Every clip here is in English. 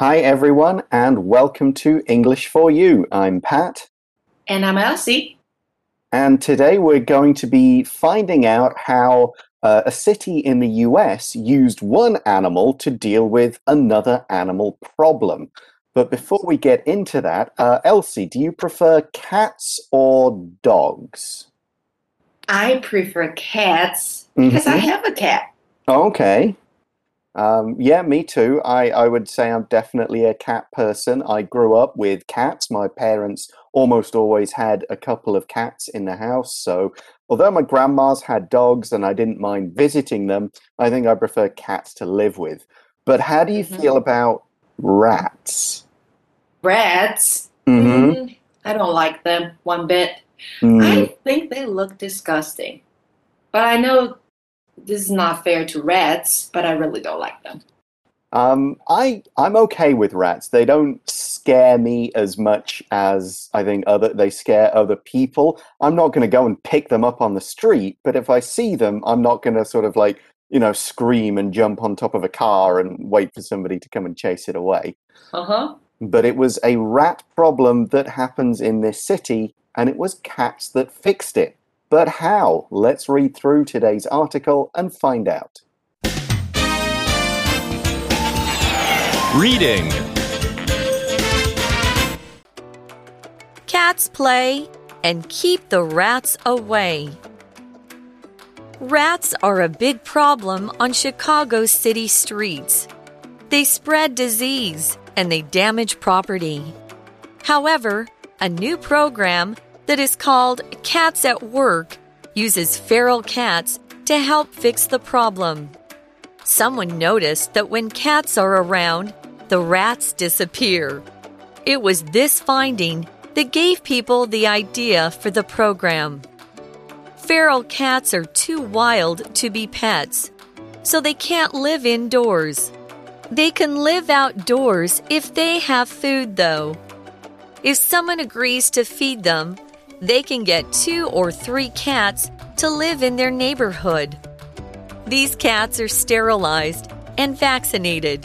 Hi, everyone, and welcome to English for You. I'm Pat, And I'm Elsie. and today we're going to be finding out how uh, a city in the US used one animal to deal with another animal problem. But before we get into that, uh, Elsie, do you prefer cats or dogs? I prefer cats because I Mhm. have a cat. Okay. Um, yeah, me too. I, I would say I'm definitely a cat person. I grew up with cats. My parents almost always had a couple of cats in the house. So, although my grandma's had dogs and I didn't mind visiting them, I think I prefer cats to live with. But how do you Mhm. feel about rats? Rats. Mm-hmm. mm, I don't like them one bit. Mm. I think they look disgusting. But I know this is not fair to rats, but I really don't like them. Um, I I'm okay with rats. They don't scare me as much as I think other they scare other people. I'm not going to go and pick them up on the street, but if I see them, I'm not going to sort of like, you know, scream and jump on top of a car and wait for somebody to come and chase it away. Uh huh. But it was a rat problem that happens in this city, and it was cats that fixed it. But how? Let's read through today's article and find out. Reading. Cats play and keep the rats away. Rats are a big problem on Chicago city streets. They spread disease and they damage property. However, a new program that is called Cats at Work uses feral cats to help fix the problem. Someone noticed that when cats are around, the rats disappear. It was this finding that gave people the idea for the program. Feral cats are too wild to be pets, so they can't live indoors. They can live outdoors if they have food, though. If someone agrees to feed them, they can get two or three cats to live in their neighborhood. These cats are sterilized and vaccinated.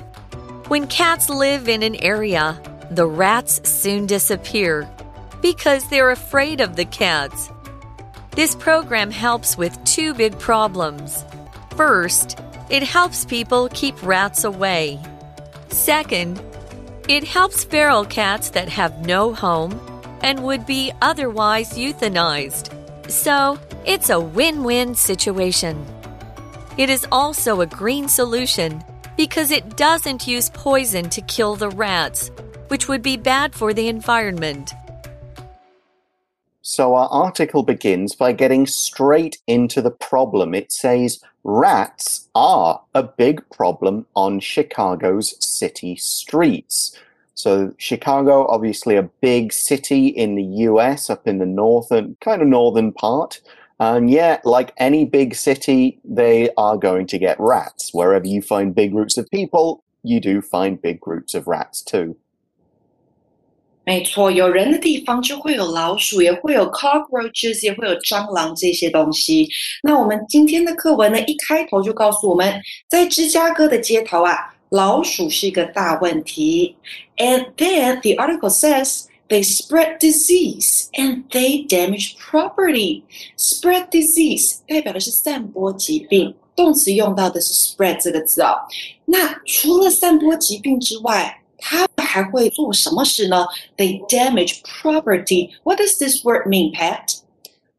When cats live in an area, the rats soon disappear because they're afraid of the cats. This program helps with two big problems. First, it helps people keep rats away. Second, it helps feral cats that have no home and would be otherwise euthanized. So, it's a win win situation. It is also a green solution because it doesn't use poison to kill the rats, which would be bad for the environment. So our article begins by getting straight into the problem. It says rats are a big problem on Chicago's city streets. So Chicago, obviously a big city in the US, up in the northern, kind of northern part. And yeah, like any big city, they are going to get rats. Wherever you find big groups of people, you do find big groups of rats too. 没错，有人的地方就会有老鼠，也会有 cockroaches，也会有蟑螂这些东西。那我们今天的课文呢，一开头就告诉我们，在芝加哥的街头啊， 老鼠是一个大问题。And then the article says they spread disease and they damage property. Spread disease 代表的是散播疾病，动词用到的是 spread 这个字哦。那除了散播疾病之外，它们还会做什么事呢？They damage property. What does this word mean, Pat?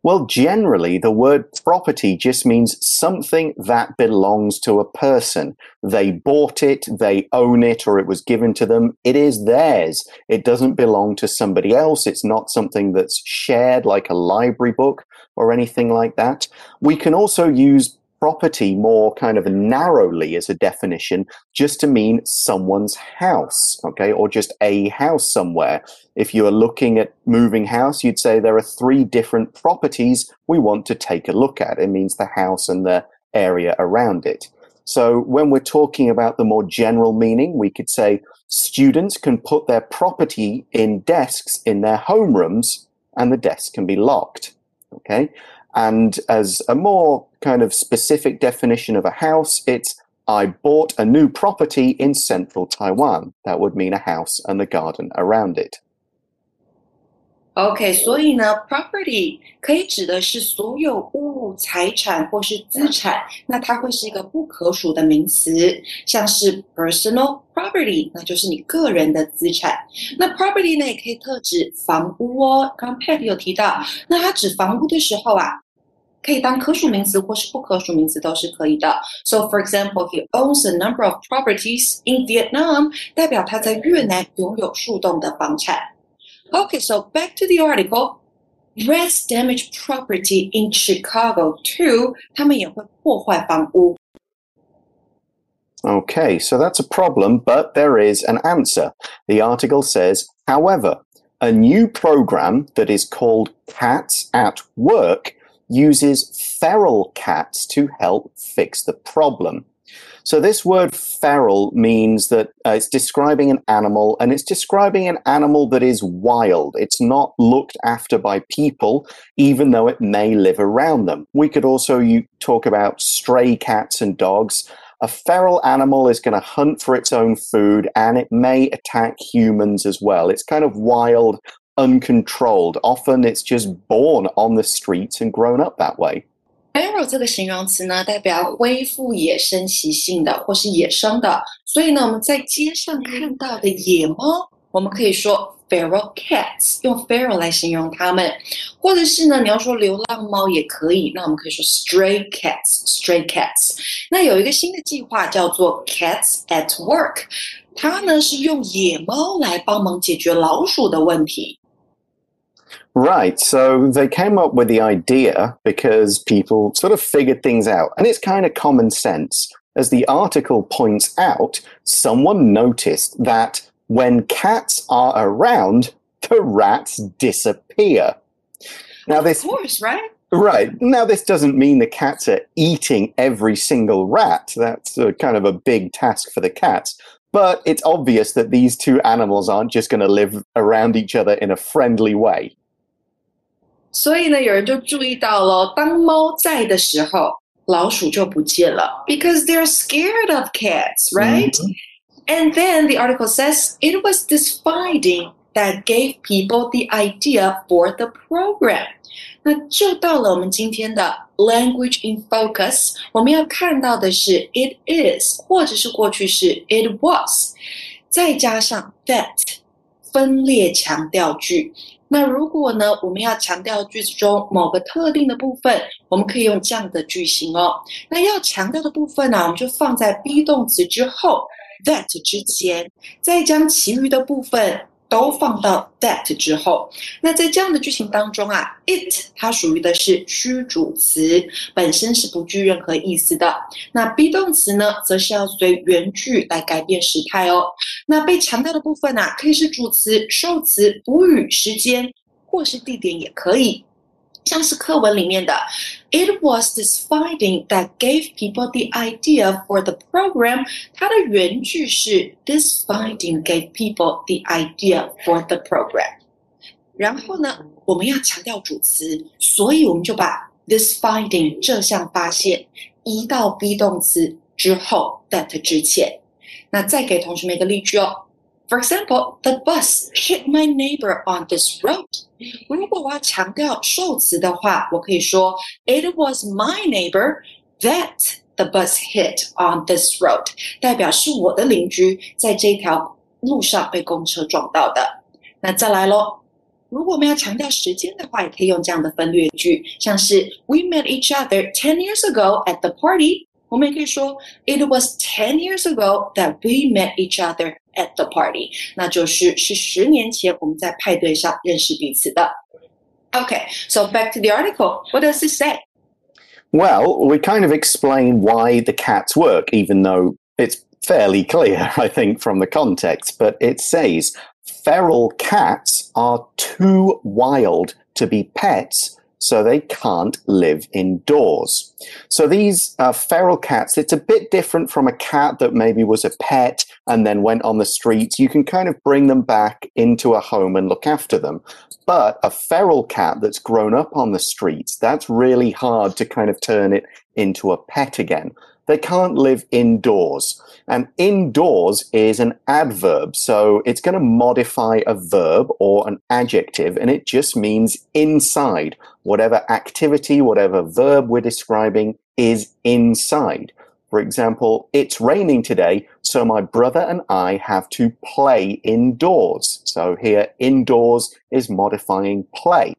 Well, generally, the word property just means something that belongs to a person. They bought it, they own it, or it was given to them. It is theirs. It doesn't belong to somebody else. It's not something that's shared like a library book or anything like that. We can also use property more kind of narrowly as a definition just to mean someone's house, okay, or just a house somewhere. If you are looking at moving house, you'd say there are three different properties we want to take a look at. It means the house and the area around it. So when we're talking about the more general meaning, we could say students can put their property in desks in their homerooms and the desk can be locked. Okay. And as a more kind of specific definition of a house, it's I bought a new property in central Taiwan. That would mean a house and the garden around it. OK，所以呢，property 可以指的是所有物、财产或是资产，那它会是一个不可数的名词，像是 personal property，那就是你个人的资产。那 property 呢，也可以特指房屋哦。刚 Pat 有提到，那它指房屋的时候啊， 可以当可数名词或是不可数名词都是可以的。So for example, he owns a number of properties in Vietnam，代表他在越南拥有数栋的房产。Okay, so back to the article. Rats damage property in Chicago too. 他们也会破坏房屋。Okay, so that's a problem, but there is an answer. The article says, however, a new program that is called Cats at Work uses feral cats to help fix the problem. So this word feral means that uh, it's describing an animal and it's describing an animal that is wild. It's not looked after by people, even though it may live around them. We could also you, talk about stray cats and dogs. A feral animal is going to hunt for its own food and it may attack humans as well. It's kind of wild, uncontrolled. Often it's just born on the streets and grown up that way. Feral 这个形容词呢，代表恢复野生习性的或是野生的。所以呢，我们在街上看到的野猫，我们可以说 feral cats，用 feral 来形容它们。或者是呢，你要说流浪猫也可以，那我们可以说 stray cats，stray cats。那有一个新的计划叫做 Cats at Work，它呢是用野猫来帮忙解决老鼠的问题。 Right. So they came up with the idea because people sort of figured things out. And it's kind of common sense. As the article points out, someone noticed that when cats are around, the rats disappear. Now, this. Of course, right? Right. Now, this doesn't mean the cats are eating every single rat. That's a, kind of a big task for the cats. But it's obvious that these two animals aren't just going to live around each other in a friendly way. 所以呢，有人就注意到了，当猫在的时候，老鼠就不见了，because they're scared of cats, right? Mm-hmm. And then the article says it was this finding that gave people the idea for the program. 那就到了我们今天的 language in focus，我们要看到的是 it is，或者是过去式 it was，再加上 that 分裂强调句。 那如果呢，我们要强调句子中某个特定的部分，我们可以用这样的句型哦。那要强调的部分呢，我们就放在 be 动词之后，that 之前，再将其余的部分。都放到 that 之后，那在这样的句型当中啊，it 它属于的是虚主词，本身是不具任何意思的。那 be 动词呢，则是要随原句来改变时态哦。那被强调的部分啊，可以是主词、受词、补语、时间或是地点也可以。像是课文里面的，It was this finding that gave people the idea for the program。它的原句是 This finding gave people the idea for the program。然后呢，我们要强调主词，所以我们就把 this finding 这项发现移到 be 动词之后 that 之前。那再给同学们一个例句哦。For example, the bus hit my neighbor on this road. 如果我要强调受词的话，我可以说 It was my neighbor that the bus hit on this road，代表是我的邻居在这条路上被公车撞到的。那再来喽，如果我们要强调时间的话，也可以用这样的分略句，像是 We met each other ten years ago at the party。我们也可以说，It was ten years ago that we met each other at the party。那就是是十年前我们在派对上认识彼此的。Okay, so back to the article. What does it say? Well, we kind of explain why the cats work, even though it's fairly clear, I think, from the context. But it says feral cats are too wild to be pets so they can't live indoors. So these uh, feral cats, it's a bit different from a cat that maybe was a pet and then went on the streets. You can kind of bring them back into a home and look after them. But a feral cat that's grown up on the streets, that's really hard to kind of turn it into a pet again. They can't live indoors. And indoors is an adverb, so it's going to modify a verb or an adjective, and it just means inside. Whatever activity, whatever verb we're describing is inside. For example, it's raining today, so my brother and I have to play indoors. So here, indoors is modifying play.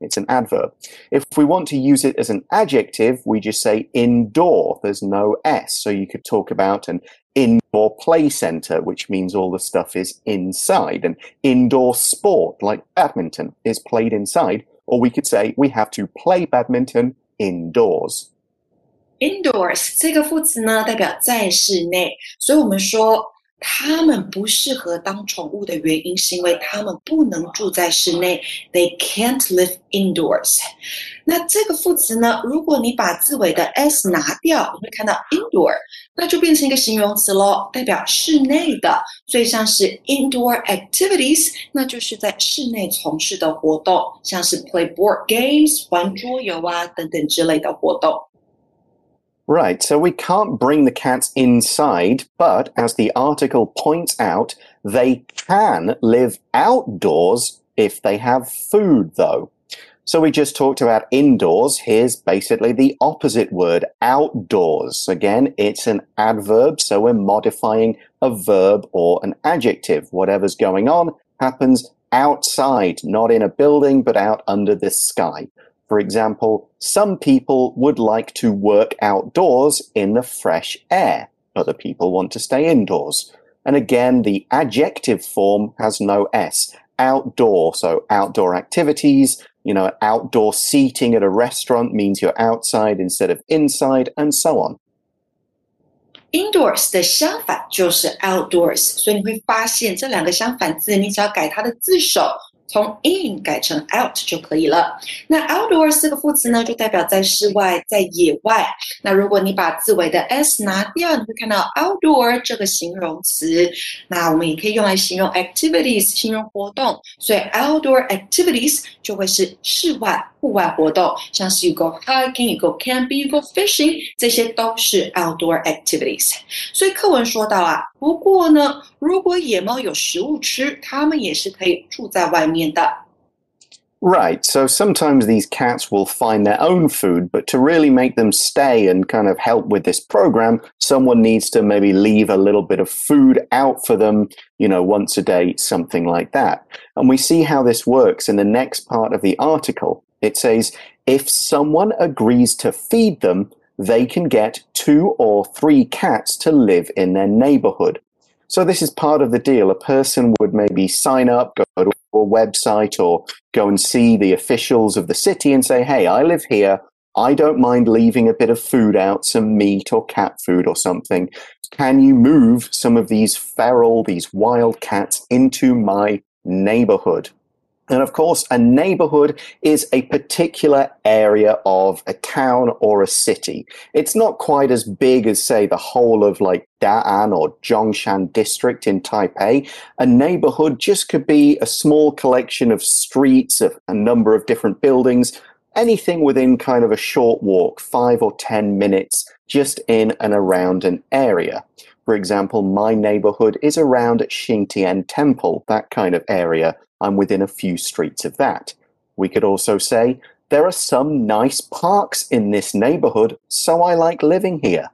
It's an adverb. If we want to use it as an adjective, we just say indoor. There's no S. So you could talk about an indoor play center, which means all the stuff is inside. An indoor sport like badminton is played inside. Or we could say we have to play badminton indoors. Indoors 这个副词呢，代表在室内，所以我们说 它们不适合当宠物的原因，是因为它们不能住在室内，They can't live indoors。那这个副词呢，如果你把字尾的 s 拿掉，你会看到 indoor，那就变成一个形容词喽，代表室内的。所以像是 indoor activities，那就是在室内从事的活动，像是 play board games 玩桌游啊等等之类的活动。Right, so we can't bring the cats inside, but as the article points out, they can live outdoors if they have food, though. So we just talked about indoors. Here's basically the opposite word, outdoors. Again, it's an adverb, so we're modifying a verb or an adjective. Whatever's going on happens outside, not in a building, but out under the sky. For example, some people would like to work outdoors in the fresh air. Other people want to stay indoors. And again, the adjective form has no S. Outdoor, so outdoor activities, you know, outdoor seating at a restaurant means you're outside instead of inside, and so on. Indoors 的相反就是 outdoors，所以你会发现这两个相反字，你只要改它的字首 从 in 改成 out 就可以了。那 outdoor 四个副词呢，就代表在室外，在野外。那如果你把字尾的 s 拿掉，你会看到 outdoor 这个形容词。那我们也可以用来形容 activities，形容活动。所以 outdoor activities 就会是室外、户外活动，像是 you go hiking，you go camping，you go fishing，这些都是 outdoor activities。所以课文说到啊，不过呢，如果野猫有食物吃，它们也是可以住在外面的。Right. So sometimes these cats will find their own food, but to really make them stay and kind of help with this program, someone needs to maybe leave a little bit of food out for them, you know, once a day, something like that. And we see how this works in the next part of the article. It says, if someone agrees to feed them, they can get two or three cats to live in their neighborhood. So this is part of the deal. A person would maybe sign up, go to a website or go and see the officials of the city and say, Hey, I live here. I don't mind leaving a bit of food out, some meat or cat food or something. Can you move some of these feral, these wild cats into my neighborhood? And of course, a neighborhood is a particular area of a town or a city. It's not quite as big as, say, the whole of like Da'an or Zhongshan district in Taipei. A neighborhood just could be a small collection of streets, of a number of different buildings, anything within kind of a short walk, five or 10 minutes, just in and around an area. For example, my neighborhood is around Xingtian Temple, that kind of area. I'm within a few streets of that. We could also say, there are some nice parks in this neighborhood, so I like living here.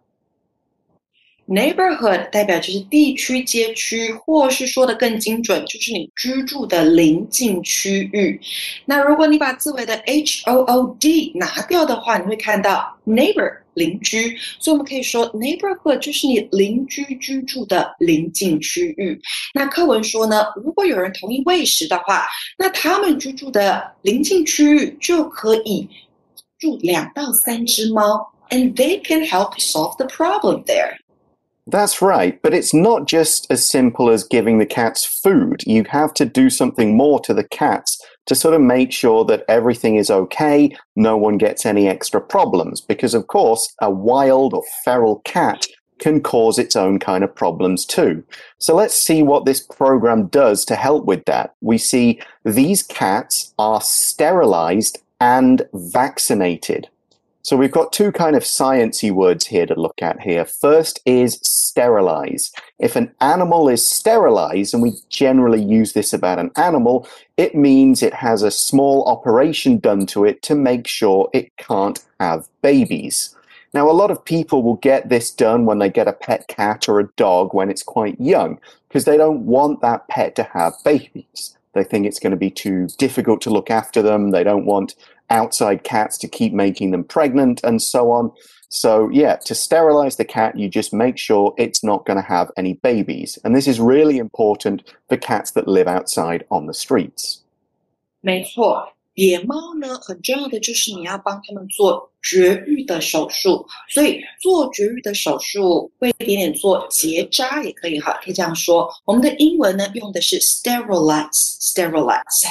Neighborhood 代表就是地区、街区，或是说的更精准，就是你居住的邻近区域。那如果你把字尾的 h o o d 拿掉的话，你会看到 neighbor 邻居，所以我们可以说 neighborhood 就是你邻居居住的邻近区域。那课文说呢，如果有人同意喂食的话，那他们居住的邻近区域就可以住两到三只猫，and they can help solve the problem there. That's right, but it's not just as simple as giving the cats food. You have to do something more to the cats to sort of make sure that everything is okay, no one gets any extra problems. Because, of course, a wild or feral cat can cause its own kind of problems too. So let's see what this program does to help with that. We see these cats are sterilized and vaccinated. So we've got two kind of sciencey words here to look at here. First is sterilize. If an animal is sterilized, and we generally use this about an animal, it means it has a small operation done to it to make sure it can't have babies. Now, a lot of people will get this done when they get a pet cat or a dog when it's quite young because they don't want that pet to have babies. They think it's going to be too difficult to look after them. They don't want outside cats to keep making them pregnant and so on. So, yeah, to sterilize the cat, you just make sure it's not going to have any babies. And this is really important for cats that live outside on the streets. 没错，野猫呢，很重要的就是你要帮它们做绝育的手术。所以做绝育的手术，会一点点做结扎也可以哈，可以这样说。我们的英文呢用的是 sterilize，sterilize。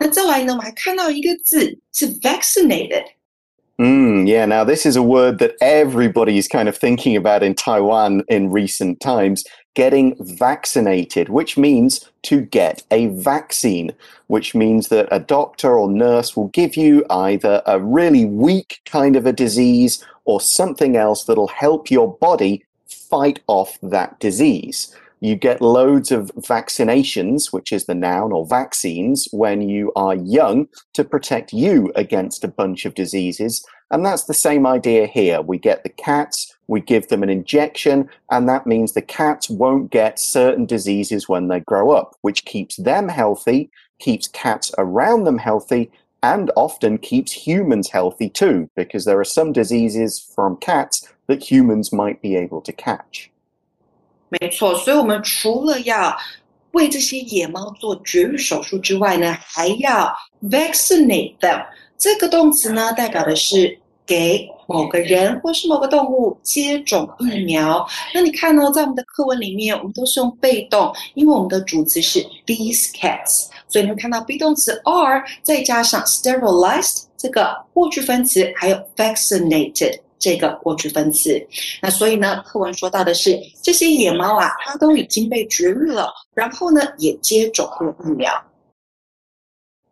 那再来呢，我们还看到一个字是 vaccinated。Mm, yeah, now this is a word that everybody is kind of thinking about in Taiwan in recent times getting vaccinated, which means to get a vaccine, which means that a doctor or nurse will give you either a really weak kind of a disease or something else that'll help your body fight off that disease. You get loads of vaccinations, which is the noun, or vaccines, when you are young to protect you against a bunch of diseases. And that's the same idea here. We get the cats, we give them an injection, and that means the cats won't get certain diseases when they grow up, which keeps them healthy, keeps cats around them healthy, and often keeps humans healthy too, because there are some diseases from cats that humans might be able to catch. 没错，所以我们除了要为这些野猫做绝育手术之外呢，还要 vaccinate them。这个动词呢，代表的是给某个人或是某个动物接种疫苗。那你看呢，在我们的课文里面，我们都是用被动，因为我们的主词是 these cats，所以你会看到 be 动词 are 再加上 sterilized 这个过去分词，还有 vaccinated。这个过去分词。那所以呢，课文说到的是这些野猫啊，它都已经被绝育了，然后呢，也接种过疫苗。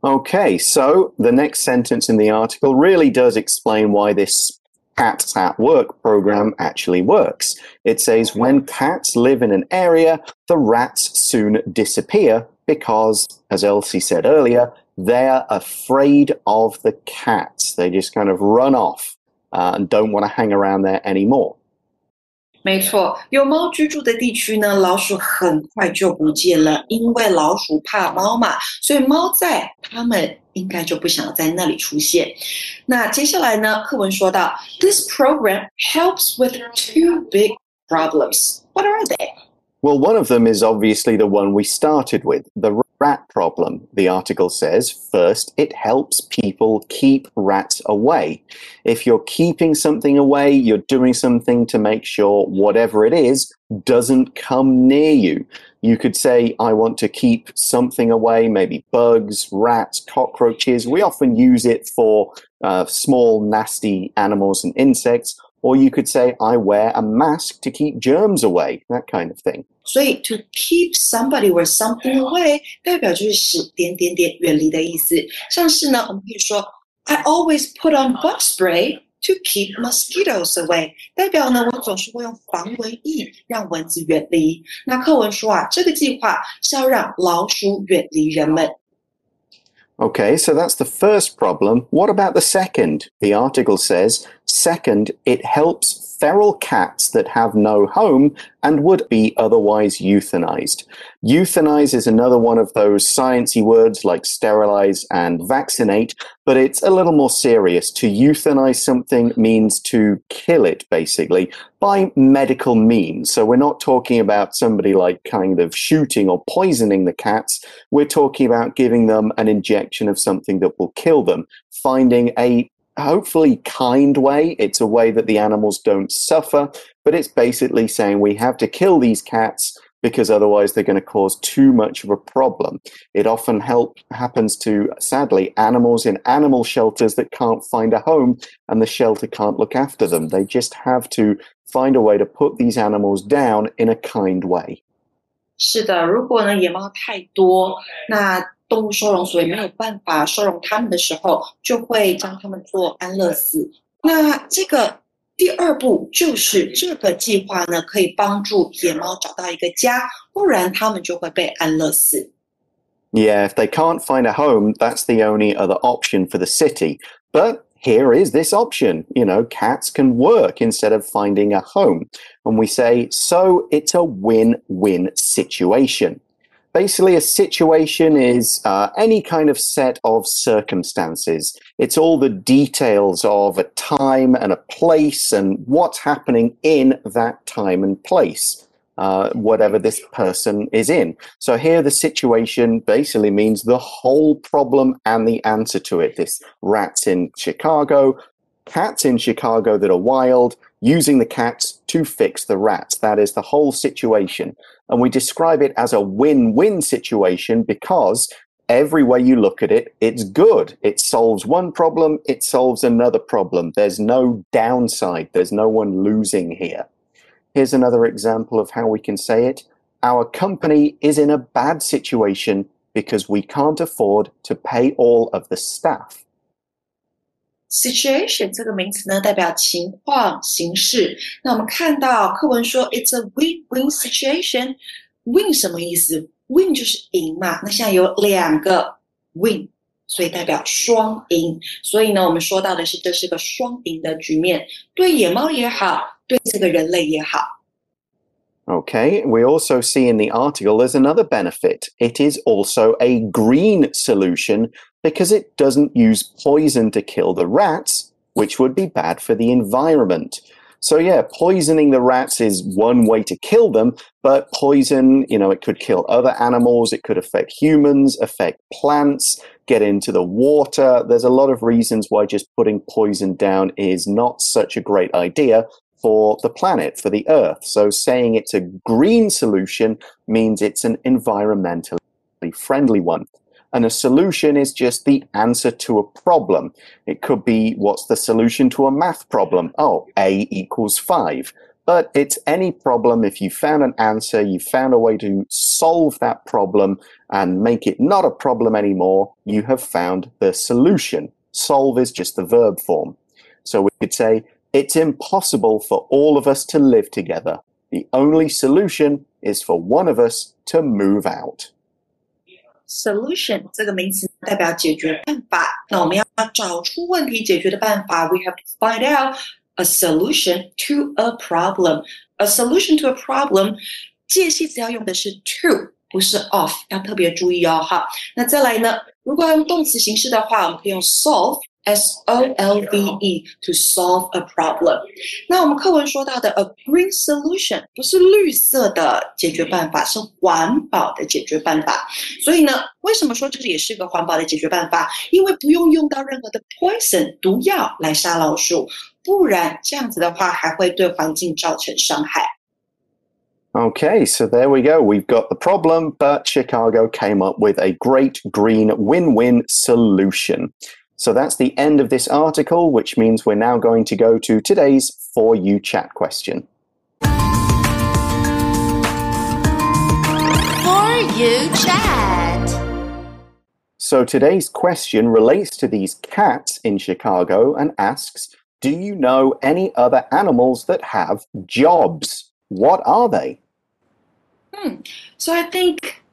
Okay, so the next sentence in the article really does explain why this Cats at Work program actually works. It says when cats live in an area, the rats soon disappear because, as Elsie said earlier, they're afraid of the cats. They just kind of run off uh, and don't want to hang around there anymore. 没错，有猫居住的地区呢，老鼠很快就不见了，因为老鼠怕猫嘛，所以猫在，它们应该就不想要在那里出现。那接下来呢，课文说到，This program helps with two big problems. What are they? Well, one of them is obviously the one we started with, the rat problem, the article says. First, it helps people keep rats away. If you're keeping something away, you're doing something to make sure whatever it is doesn't come near you. You could say, I want to keep something away, maybe bugs, rats, cockroaches. We often use it for uh, small, nasty animals and insects. Or you could say, I wear a mask to keep germs away, that kind of thing. 所以 to keep somebody or something away 代表就是使点点点远离的意思。像是呢，我们可以说 I always put on bug spray to keep mosquitoes away，代表呢我总是会用防蚊液让蚊子远离。那课文说啊，这个计划是要让老鼠远离人们。Okay, so that's the first problem. What about the second? The article says, second, it helps feral cats that have no home and would be otherwise euthanized. Euthanize is another one of those sciencey words like sterilize and vaccinate, but it's a little more serious. To euthanize something means to kill it, basically, by medical means. So we're not talking about somebody like kind of shooting or poisoning the cats. We're talking about giving them an injection of something that will kill them, finding a hopefully kind way. It's a way that the animals don't suffer, but it's basically saying we have to kill these cats because otherwise they're going to cause too much of a problem. It often help, happens to, sadly, animals in animal shelters that can't find a home and the shelter can't look after them. They just have to find a way to put these animals down in a kind way. 是的，如果呢野猫太多，那 动物收容所也没有办法收容它们的时候，就会将它们做安乐死， 那这个第二步就是这个计划呢，可以帮助野猫找到一个家，不然它们就会被安乐死。 Yeah, if they can't find a home, that's the only other option for the city. But here is this option. You know, cats can work instead of finding a home. And we say, so it's a win win situation. Basically, a situation is uh, any kind of set of circumstances. It's all the details of a time and a place and what's happening in that time and place, uh, whatever this person is in. So here, the situation basically means the whole problem and the answer to it. This rats in Chicago, cats in Chicago that are wild, using the cats to fix the rats. That is the whole situation. And we describe it as a win win situation because every way you look at it, it's good. It solves one problem, it solves another problem. There's no downside, there's no one losing here. Here's another example of how we can say it. Our company is in a bad situation because we can't afford to pay all of the staff. Situation 这个名词呢，代表情况、形式。那我们看到课文说，It's a win-win situation。Win 什么意思？Win 就是赢嘛。那现在有两个 win，所以代表双赢。所以呢，我们说到的是这是个双赢的局面，对野猫也好，对这个人类也好。Okay, we also see in the article there's another benefit. It is also a green solution because it doesn't use poison to kill the rats, which would be bad for the environment. So, yeah, poisoning the rats is one way to kill them, but poison, you know, it could kill other animals, it could affect humans, affect plants, get into the water. There's a lot of reasons why just putting poison down is not such a great idea for the planet, for the earth. So saying it's a green solution means it's an environmentally friendly one. And a solution is just the answer to a problem. It could be what's the solution to a math problem? Oh, A equals five. But it's any problem. If you found an answer, you found a way to solve that problem and make it not a problem anymore, you have found the solution. Solve is just the verb form. So we could say, it's impossible for all of us to live together. The only solution is for one of us to move out. Solution 这个名词代表解决办法。那我们要找出问题解决的办法，we have to find out a solution to a problem. A solution to a problem，介系词要用的是 to，不是 of，要特别注意哦。哈，那再来呢？如果要用动词形式的话，我们可以用 solve。 S O L V E to solve a problem。那我们课文说到的 a green solution 不是绿色的解决办法，是环保的解决办法。所以呢，为什么说这里也是个环保的解决办法？因为不用用到任何的 poison 毒药来杀老鼠，不然这样子的话还会对环境造成伤害。 Okay, so there we go. We've got the problem, but Chicago came up with a great green win win solution. So that's the end of this article, which means we're now going to go to today's For You chat question. For you chat. So today's question relates to these cats in Chicago and asks Do you know any other animals that have jobs? What are they? Hmm. So I think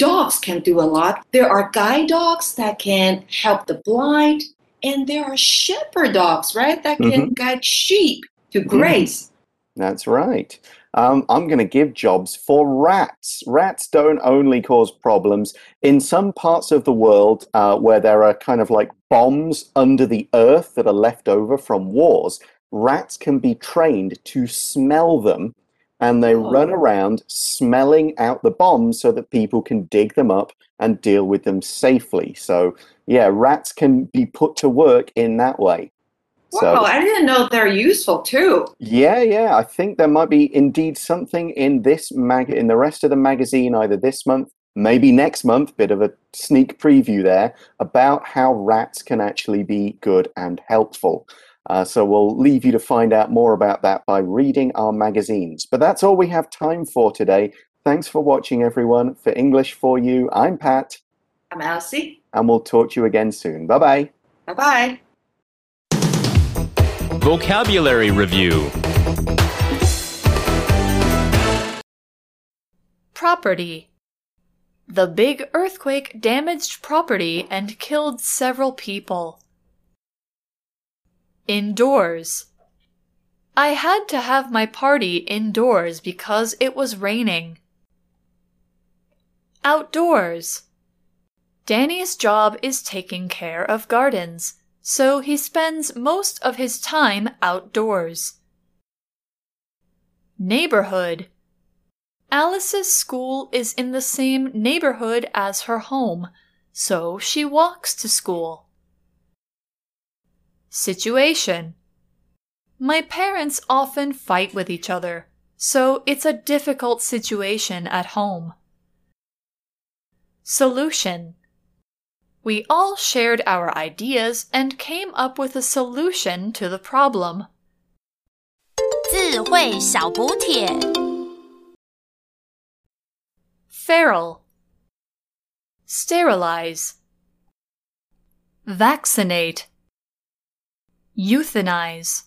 dogs can do a lot. There are guide dogs that can help the blind, and there are shepherd dogs, right, that can guide sheep to graze. That's right. Um, I'm going to give jobs for rats. Rats don't only cause problems. In some parts of the world uh, where there are kind of like bombs under the earth that are left over from wars, rats can be trained to smell them and they Oh. run around smelling out the bombs so that people can dig them up and deal with them safely. So, yeah, rats can be put to work in that way. So- Wow, I didn't know they're useful too. yeah, yeah. I think there might be indeed something in this mag in the rest of the magazine, either this month, maybe next month. Bit of a sneak preview there about how rats can actually be good and helpful. Uh, so we'll leave you to find out more about that by reading our magazines. But that's all we have time for today. Thanks for watching, everyone. For English for You, I'm Pat, I'm Elsie. and we'll talk to you again soon. Bye bye. Bye bye. Vocabulary Review Property The big earthquake damaged property and killed several people. Indoors I had to have my party indoors because it was raining. Outdoors Danny's job is taking care of gardens, so he spends most of his time outdoors. Neighborhood Alice's school is in the same neighborhood as her home, so she walks to school. Situation My parents often fight with each other, so it's a difficult situation at home. Solution We all shared our ideas and came up with a solution to the problem. 智慧小补帖。 Feral Sterilize Vaccinate Euthanize